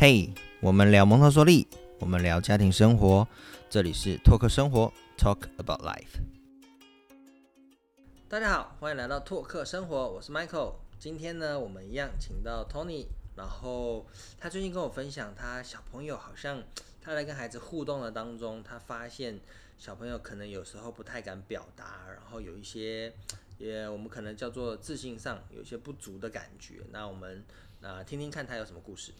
嘿，我们聊蒙特梭利，我们聊家庭生活，这里是拓客生活，Talk about life。大家好，欢迎来到拓客生活，我是 Michael。今天呢，我们一样请到 Tony，然后他最近跟我分享，他小朋友好像他在跟孩子互动的当中，他发现小朋友可能有时候不太敢表达，然后有一些也我们可能叫做自信上有些不足的感觉。那我们啊听听看他有什么故事。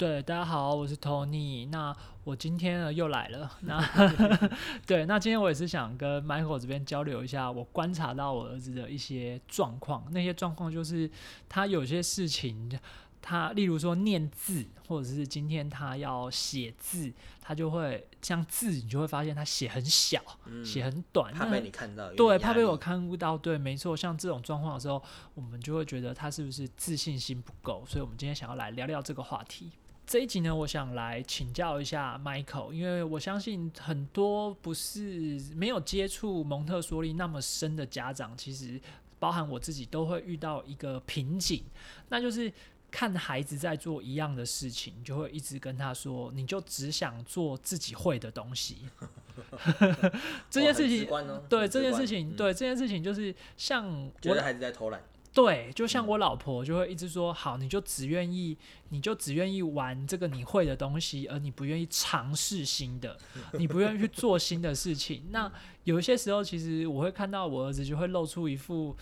对，大家好，我是 Tony。那我今天呢又来了。那 对，那今天我也是想跟 Michael 这边交流一下，我观察到我儿子的一些状况。那些状况就是他有些事情，他例如说念字，或者是今天他要写字，他就会像字，你就会发现他写很小，写很短，怕被你看到。对，怕被我看不到。对，没错。像这种状况的时候，我们就会觉得他是不是自信心不够？所以我们今天想要来聊聊这个话题。这一集呢，我想来请教一下 Michael，因为我相信很多不是没有接触蒙特梭利那么深的家长，其实包含我自己都会遇到一个瓶颈，那就是看孩子在做一样的事情，就会一直跟他说，你就只想做自己会的东西。这件事情，对这件事情，对这件事情，就是像觉得孩子在偷懒。对，就像我老婆就会一直说，好，你就只愿意，你就只愿意玩这个你会的东西，而你不愿意尝试新的，你不愿意去做新的事情。那有一些时候，其实我会看到我儿子就会露出一副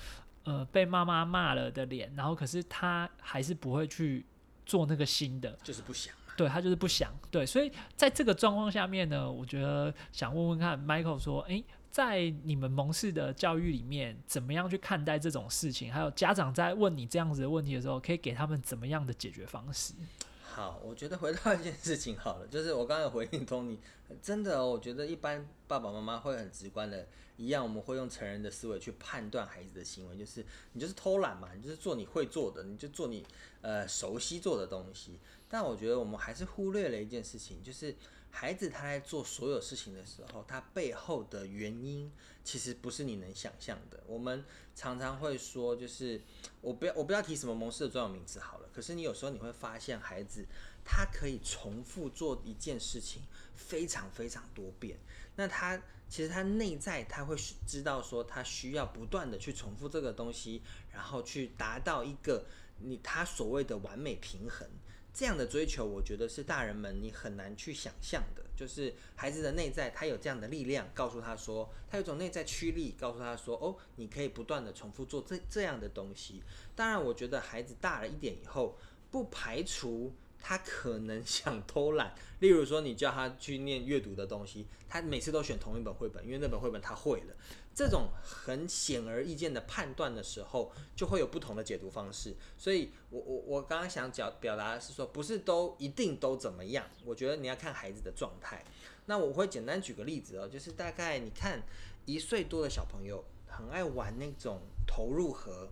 呃被妈妈骂了的脸，然后可是他还是不会去做那个新的，就是不想。对他就是不想。对，所以在这个状况下面呢，我觉得想问问看，Michael 说，诶。在你们蒙氏的教育里面，怎么样去看待这种事情？还有家长在问你这样子的问题的时候，可以给他们怎么样的解决方式？好，我觉得回到一件事情好了，就是我刚才回应通你，真的，我觉得一般爸爸妈妈会很直观的，一样，我们会用成人的思维去判断孩子的行为，就是你就是偷懒嘛，你就是做你会做的，你就做你呃熟悉做的东西。但我觉得我们还是忽略了一件事情，就是。孩子他在做所有事情的时候，他背后的原因其实不是你能想象的。我们常常会说，就是我不要我不要提什么蒙氏的专有名词好了。可是你有时候你会发现，孩子他可以重复做一件事情非常非常多遍。那他其实他内在他会知道说，他需要不断的去重复这个东西，然后去达到一个你他所谓的完美平衡。这样的追求，我觉得是大人们你很难去想象的。就是孩子的内在，他有这样的力量，告诉他说，他有种内在驱力，告诉他说，哦，你可以不断的重复做这这样的东西。当然，我觉得孩子大了一点以后，不排除。他可能想偷懒，例如说你叫他去念阅读的东西，他每次都选同一本绘本，因为那本绘本他会了。这种很显而易见的判断的时候，就会有不同的解读方式。所以，我我我刚刚想表表达的是说，不是都一定都怎么样。我觉得你要看孩子的状态。那我会简单举个例子哦，就是大概你看一岁多的小朋友很爱玩那种投入盒。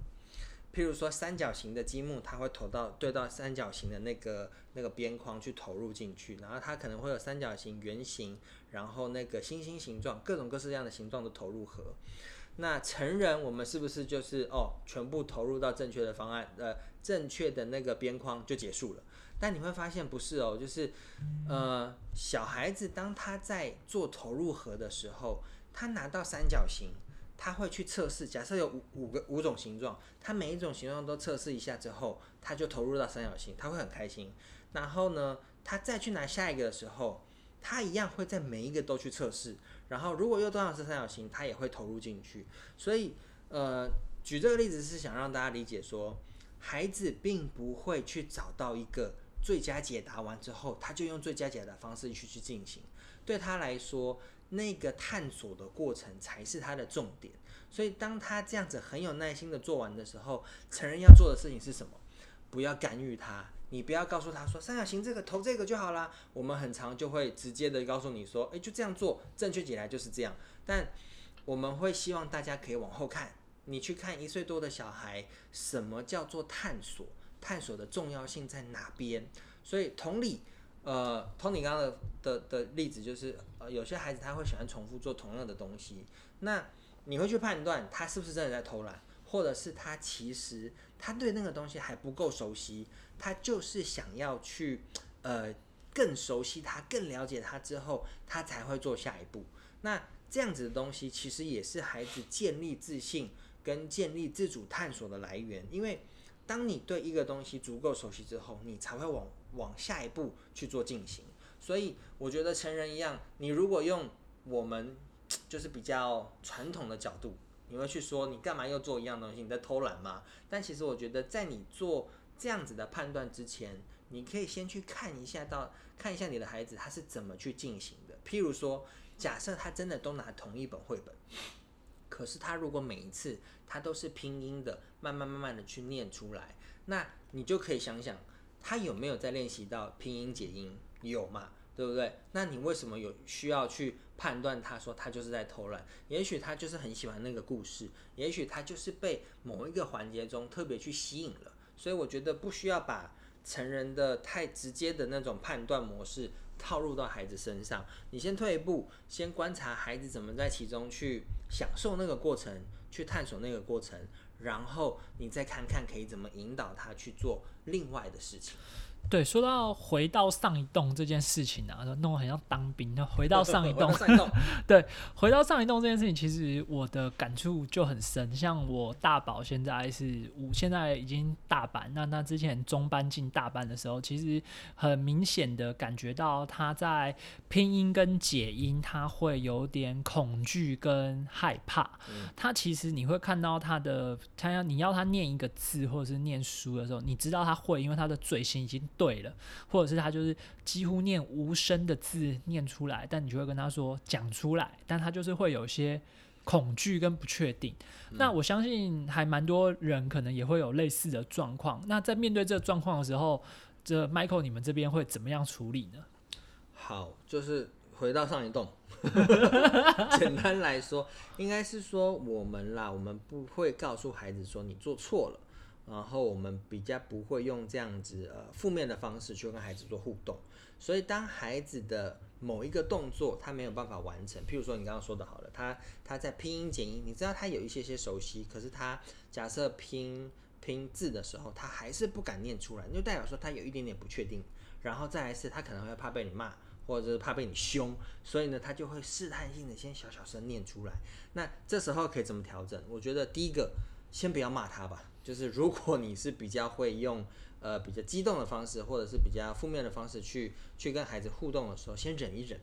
譬如说三角形的积木，它会投到对到三角形的那个那个边框去投入进去，然后它可能会有三角形、圆形，然后那个星星形状，各种各式各样的形状的投入盒。那成人我们是不是就是哦，全部投入到正确的方案，呃，正确的那个边框就结束了？但你会发现不是哦，就是呃，小孩子当他在做投入盒的时候，他拿到三角形。他会去测试，假设有五五个五种形状，他每一种形状都测试一下之后，他就投入到三角形，他会很开心。然后呢，他再去拿下一个的时候，他一样会在每一个都去测试。然后如果又多少是三角形，他也会投入进去。所以，呃，举这个例子是想让大家理解说，孩子并不会去找到一个最佳解答完之后，他就用最佳解答方式去去进行。对他来说。那个探索的过程才是他的重点，所以当他这样子很有耐心的做完的时候，成人要做的事情是什么？不要干预他，你不要告诉他说三角形这个投这个就好啦。我们很常就会直接的告诉你说，诶，就这样做，正确起来就是这样。但我们会希望大家可以往后看，你去看一岁多的小孩，什么叫做探索？探索的重要性在哪边？所以同理。呃，Tony 刚刚的的的例子就是，呃，有些孩子他会喜欢重复做同样的东西，那你会去判断他是不是真的在偷懒，或者是他其实他对那个东西还不够熟悉，他就是想要去呃更熟悉他、更了解他之后，他才会做下一步。那这样子的东西，其实也是孩子建立自信跟建立自主探索的来源。因为当你对一个东西足够熟悉之后，你才会往往下一步去做进行。所以我觉得成人一样，你如果用我们就是比较传统的角度，你会去说你干嘛又做一样东西？你在偷懒吗？但其实我觉得，在你做这样子的判断之前，你可以先去看一下，到看一下你的孩子他是怎么去进行的。譬如说，假设他真的都拿同一本绘本，可是他如果每一次他都是拼音的，慢慢慢慢的去念出来，那你就可以想想，他有没有在练习到拼音解音？有嘛？对不对？那你为什么有需要去判断他说他就是在偷懒？也许他就是很喜欢那个故事，也许他就是被某一个环节中特别去吸引了。所以我觉得不需要把成人的太直接的那种判断模式套入到孩子身上。你先退一步，先观察孩子怎么在其中去享受那个过程，去探索那个过程，然后你再看看可以怎么引导他去做另外的事情。对，说到回到上一栋这件事情啊，弄得很像当兵。那回到 上一栋，对，回到上一栋这件事情，其实我的感触就很深。像我大宝现在是五，现在已经大班。那那之前中班进大班的时候，其实很明显的感觉到他在拼音跟解音，他会有点恐惧跟害怕。他其实你会看到他的，他要你要他念一个字或者是念书的时候，你知道他会，因为他的嘴型已经。对了，或者是他就是几乎念无声的字念出来，但你就会跟他说讲出来，但他就是会有些恐惧跟不确定。那我相信还蛮多人可能也会有类似的状况。那在面对这个状况的时候，这 Michael 你们这边会怎么样处理呢？好，就是回到上一栋，简单来说，应该是说我们啦，我们不会告诉孩子说你做错了。然后我们比较不会用这样子呃负面的方式去跟孩子做互动，所以当孩子的某一个动作他没有办法完成，譬如说你刚刚说的好了，他他在拼音简音，你知道他有一些些熟悉，可是他假设拼拼字的时候，他还是不敢念出来，就代表说他有一点点不确定。然后再来是他可能会怕被你骂，或者是怕被你凶，所以呢他就会试探性的先小小声念出来。那这时候可以怎么调整？我觉得第一个先不要骂他吧。就是如果你是比较会用呃比较激动的方式，或者是比较负面的方式去去跟孩子互动的时候，先忍一忍。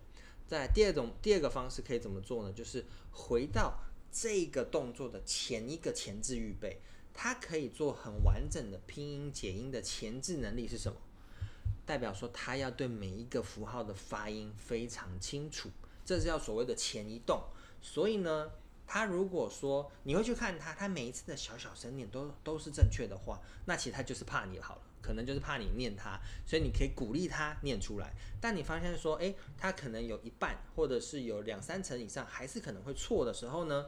在第二种第二个方式可以怎么做呢？就是回到这个动作的前一个前置预备，它可以做很完整的拼音解音的前置能力是什么？代表说他要对每一个符号的发音非常清楚，这是要所谓的前移动。所以呢。他如果说你会去看他，他每一次的小小声念都都是正确的话，那其实他就是怕你好了，可能就是怕你念他，所以你可以鼓励他念出来。但你发现说，诶，他可能有一半或者是有两三成以上还是可能会错的时候呢，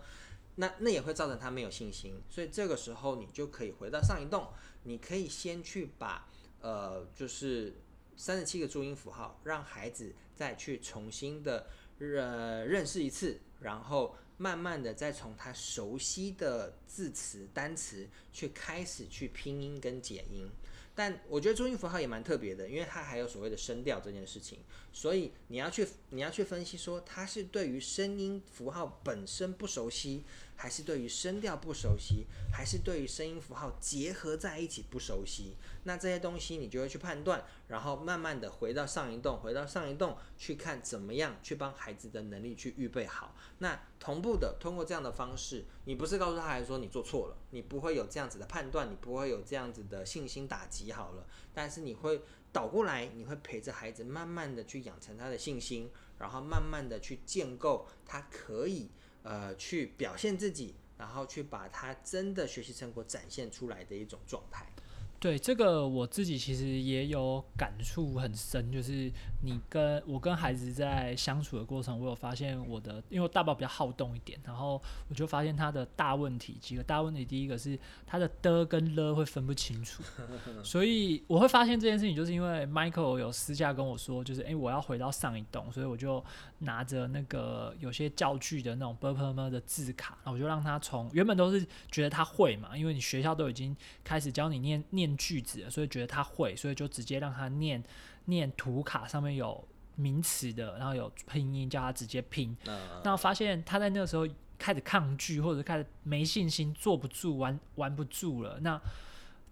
那那也会造成他没有信心。所以这个时候你就可以回到上一动，你可以先去把呃就是三十七个注音符号，让孩子再去重新的认认识一次，然后。慢慢的，再从他熟悉的字词、单词去开始去拼音跟解音，但我觉得中音符号也蛮特别的，因为它还有所谓的声调这件事情，所以你要去你要去分析说，它是对于声音符号本身不熟悉。还是对于声调不熟悉，还是对于声音符号结合在一起不熟悉，那这些东西你就会去判断，然后慢慢的回到上一栋，回到上一栋去看怎么样去帮孩子的能力去预备好。那同步的通过这样的方式，你不是告诉他孩子说你做错了，你不会有这样子的判断，你不会有这样子的信心打击好了，但是你会倒过来，你会陪着孩子慢慢的去养成他的信心，然后慢慢的去建构他可以。呃，去表现自己，然后去把他真的学习成果展现出来的一种状态。对这个我自己其实也有感触很深，就是你跟我跟孩子在相处的过程，我有发现我的，因为我大宝比较好动一点，然后我就发现他的大问题几个大问题，第一个是他的的跟了会分不清楚，所以我会发现这件事情，就是因为 Michael 有私下跟我说，就是诶，我要回到上一栋，所以我就拿着那个有些教具的那种 b u r p l e 的字卡，我就让他从原本都是觉得他会嘛，因为你学校都已经开始教你念念。句子，所以觉得他会，所以就直接让他念念图卡上面有名词的，然后有拼音，叫他直接拼。那那发现他在那个时候开始抗拒，或者开始没信心，坐不住，玩玩不住了。那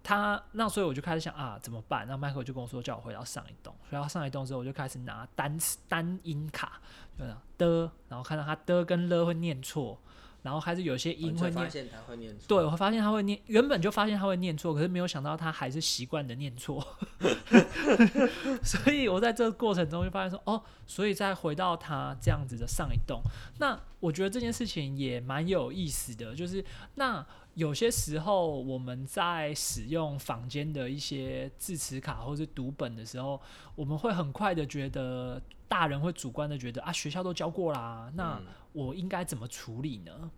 他那所以我就开始想啊，怎么办？那 Michael 就跟我说，叫我回到上一栋。回到上一栋之后，我就开始拿单词单音卡，就这样的，然后看到他的跟了会念错，然后还是有些音会念。才发现他会念错。对，我会发现他会念，原本就发现他会念错，可是没有想到他还是习惯的念错，所以我在这个过程中就发现说，哦，所以再回到他这样子的上一栋，那我觉得这件事情也蛮有意思的，就是那有些时候我们在使用坊间的一些字词卡或是读本的时候，我们会很快的觉得大人会主观的觉得啊，学校都教过啦，那嗯我应该怎么处理呢？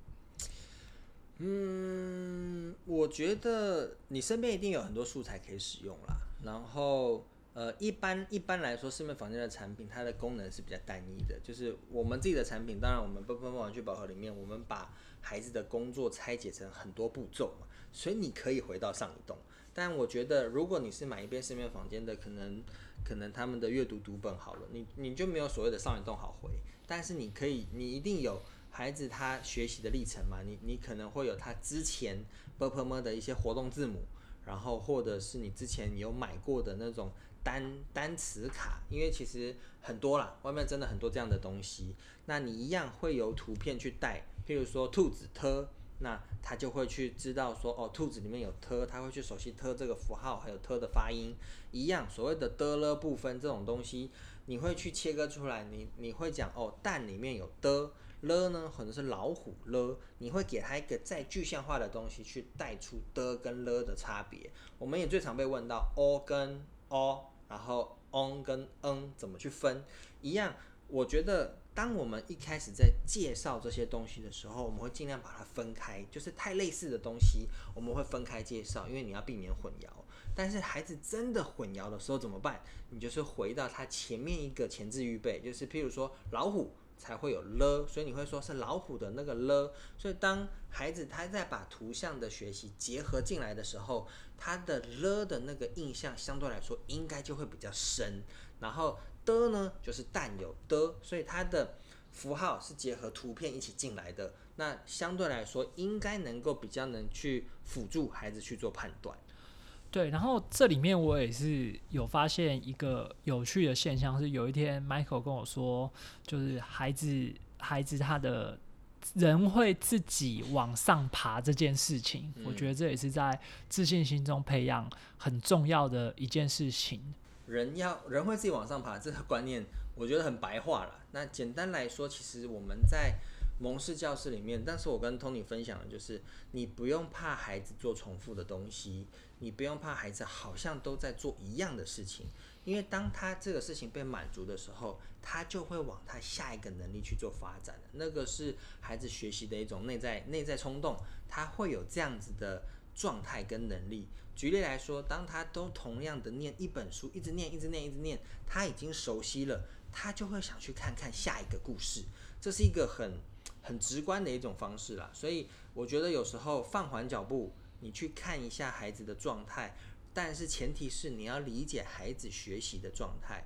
嗯，我觉得你身边一定有很多素材可以使用啦。然后，呃，一般一般来说，市面房间的产品它的功能是比较单一的。就是我们自己的产品，当然我们奔奔玩具宝盒里面，我们把孩子的工作拆解成很多步骤嘛，所以你可以回到上一栋。但我觉得，如果你是买一边市面房间的，可能可能他们的阅读读本好了，你你就没有所谓的上一动好回，但是你可以，你一定有孩子他学习的历程嘛，你你可能会有他之前 b p m 的一些活动字母，然后或者是你之前有买过的那种单单词卡，因为其实很多啦，外面真的很多这样的东西，那你一样会有图片去带，譬如说兔子特。那他就会去知道说，哦，兔子里面有特，他会去熟悉特这个符号，还有特的发音，一样所谓的的了部分这种东西，你会去切割出来，你你会讲哦，蛋里面有的了呢，可能是老虎了，你会给它一个再具象化的东西去带出的跟了的差别。我们也最常被问到 o 跟 o，然后 on 跟 n 怎么去分，一样，我觉得。当我们一开始在介绍这些东西的时候，我们会尽量把它分开，就是太类似的东西，我们会分开介绍，因为你要避免混淆。但是孩子真的混淆的时候怎么办？你就是回到他前面一个前置预备，就是譬如说老虎才会有了，所以你会说是老虎的那个了。所以当孩子他在把图像的学习结合进来的时候，他的了的那个印象相对来说应该就会比较深。然后的呢，就是蛋有的，所以它的符号是结合图片一起进来的。那相对来说，应该能够比较能去辅助孩子去做判断。对，然后这里面我也是有发现一个有趣的现象，是有一天 Michael 跟我说，就是孩子孩子他的人会自己往上爬这件事情，我觉得这也是在自信心中培养很重要的一件事情。人要人会自己往上爬，这个观念我觉得很白话了。那简单来说，其实我们在蒙氏教室里面，但是我跟 Tony 分享的就是，你不用怕孩子做重复的东西，你不用怕孩子好像都在做一样的事情，因为当他这个事情被满足的时候，他就会往他下一个能力去做发展。那个是孩子学习的一种内在内在冲动，他会有这样子的状态跟能力。举例来说，当他都同样的念一本书，一直念，一直念，一直念，他已经熟悉了，他就会想去看看下一个故事。这是一个很很直观的一种方式啦。所以我觉得有时候放缓脚步，你去看一下孩子的状态，但是前提是你要理解孩子学习的状态。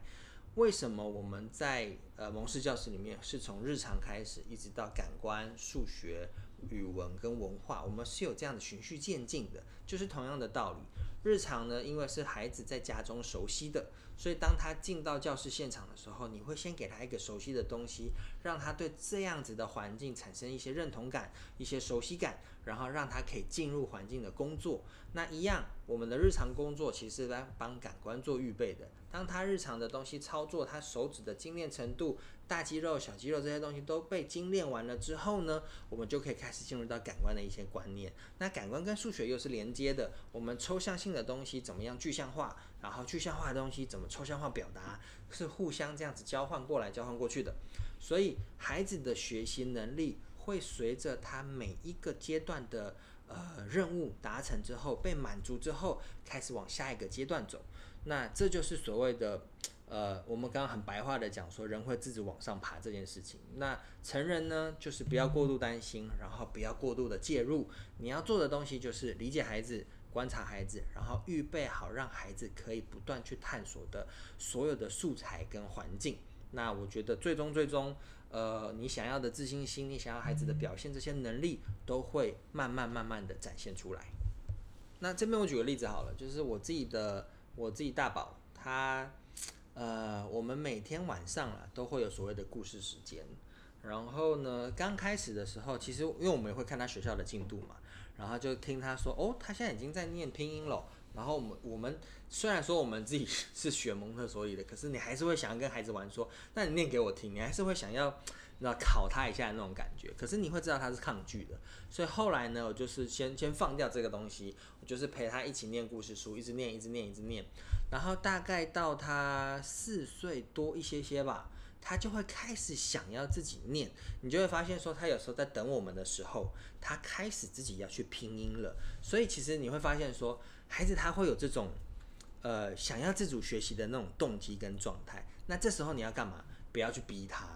为什么我们在呃蒙氏教室里面是从日常开始，一直到感官、数学、语文跟文化，我们是有这样的循序渐进的，就是同样的道理。日常呢，因为是孩子在家中熟悉的，所以当他进到教室现场的时候，你会先给他一个熟悉的东西，让他对这样子的环境产生一些认同感、一些熟悉感，然后让他可以进入环境的工作。那一样，我们的日常工作其实来帮感官做预备的。当他日常的东西操作，他手指的精炼程度、大肌肉、小肌肉这些东西都被精炼完了之后呢，我们就可以开始进入到感官的一些观念。那感官跟数学又是连接的，我们抽象性的东西怎么样具象化，然后具象化的东西怎么抽象化表达，是互相这样子交换过来、交换过去的。所以孩子的学习能力会随着他每一个阶段的呃任务达成之后，被满足之后，开始往下一个阶段走。那这就是所谓的呃，我们刚刚很白话的讲说，人会自己往上爬这件事情。那成人呢，就是不要过度担心，然后不要过度的介入。你要做的东西就是理解孩子、观察孩子，然后预备好让孩子可以不断去探索的所有的素材跟环境。那我觉得最终最终，呃，你想要的自信心，你想要孩子的表现，这些能力都会慢慢慢慢的展现出来。那这边我举个例子好了，就是我自己的我自己大宝他。呃，我们每天晚上啊都会有所谓的故事时间。然后呢，刚开始的时候，其实因为我们也会看他学校的进度嘛，然后就听他说，哦，他现在已经在念拼音了。然后我们我们虽然说我们自己是学蒙特梭利的，可是你还是会想要跟孩子玩，说，那你念给我听，你还是会想要那考他一下那种感觉。可是你会知道他是抗拒的，所以后来呢，我就是先先放掉这个东西，我就是陪他一起念故事书，一直念，一直念，一直念。然后大概到他四岁多一些些吧，他就会开始想要自己念。你就会发现说，他有时候在等我们的时候，他开始自己要去拼音了。所以其实你会发现说，孩子他会有这种呃想要自主学习的那种动机跟状态。那这时候你要干嘛？不要去逼他，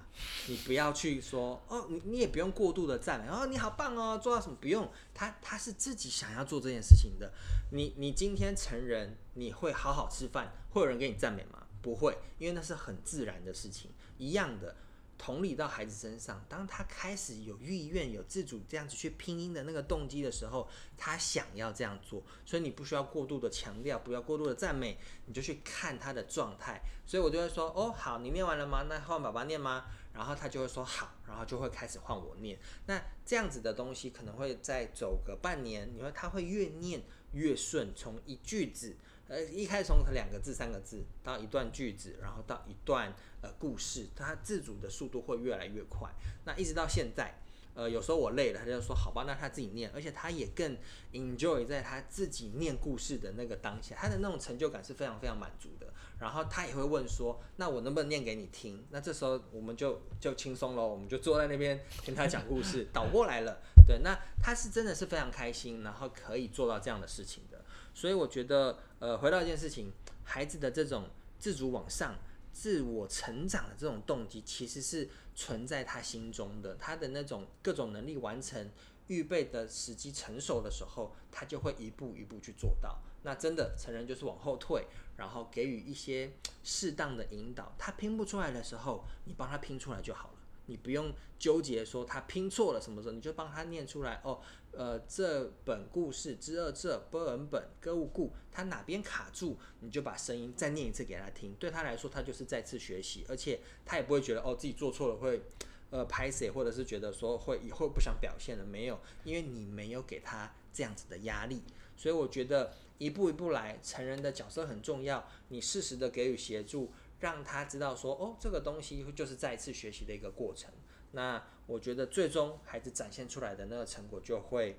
你不要去说哦，你你也不用过度的赞美哦，你好棒哦，做到什么不用，他他是自己想要做这件事情的。你你今天成人，你会好好吃饭，会有人给你赞美吗？不会，因为那是很自然的事情，一样的。同理到孩子身上，当他开始有意愿、有自主这样子去拼音的那个动机的时候，他想要这样做，所以你不需要过度的强调，不要过度的赞美，你就去看他的状态。所以我就会说：“哦，好，你念完了吗？那换爸爸念吗？”然后他就会说：“好。”然后就会开始换我念。那这样子的东西可能会再走个半年，你会他会越念越顺，从一句子。呃，一开始从两个字、三个字到一段句子，然后到一段呃故事，他自主的速度会越来越快。那一直到现在，呃，有时候我累了，他就说好吧，那他自己念，而且他也更 enjoy 在他自己念故事的那个当下，他的那种成就感是非常非常满足的。然后他也会问说，那我能不能念给你听？那这时候我们就就轻松了，我们就坐在那边听他讲故事，倒过来了。对，那他是真的是非常开心，然后可以做到这样的事情的。所以我觉得，呃，回到一件事情，孩子的这种自主往上、自我成长的这种动机，其实是存在他心中的。他的那种各种能力完成、预备的时机成熟的时候，他就会一步一步去做到。那真的成人就是往后退，然后给予一些适当的引导。他拼不出来的时候，你帮他拼出来就好。你不用纠结说他拼错了什么时候，你就帮他念出来哦。呃，这本故事之二这本本歌舞故，他哪边卡住，你就把声音再念一次给他听。对他来说，他就是再次学习，而且他也不会觉得哦自己做错了会呃拍谁，或者是觉得说会以后不想表现了。没有，因为你没有给他这样子的压力，所以我觉得一步一步来，成人的角色很重要。你适时的给予协助。让他知道说，哦，这个东西就是再一次学习的一个过程。那我觉得最终孩子展现出来的那个成果就会，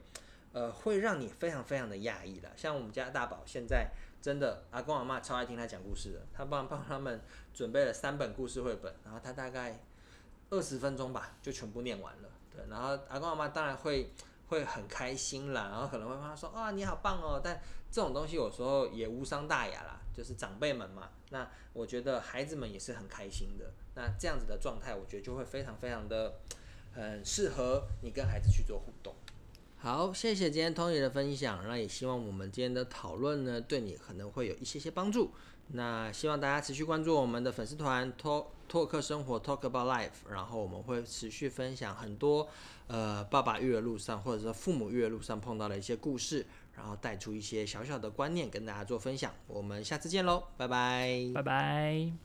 呃，会让你非常非常的讶异了。像我们家大宝现在真的，阿公阿妈超爱听他讲故事的。他帮帮他们准备了三本故事绘本，然后他大概二十分钟吧就全部念完了。对，然后阿公阿妈当然会会很开心啦，然后可能会帮他说，啊，你好棒哦。但这种东西有时候也无伤大雅啦。就是长辈们嘛，那我觉得孩子们也是很开心的。那这样子的状态，我觉得就会非常非常的很适合你跟孩子去做互动。好，谢谢今天 Tony 的分享，那也希望我们今天的讨论呢，对你可能会有一些些帮助。那希望大家持续关注我们的粉丝团 Talk Talk 生活 Talk About Life，然后我们会持续分享很多呃爸爸育儿路上或者说父母育儿路上碰到的一些故事。然后带出一些小小的观念跟大家做分享，我们下次见喽，拜拜，拜拜。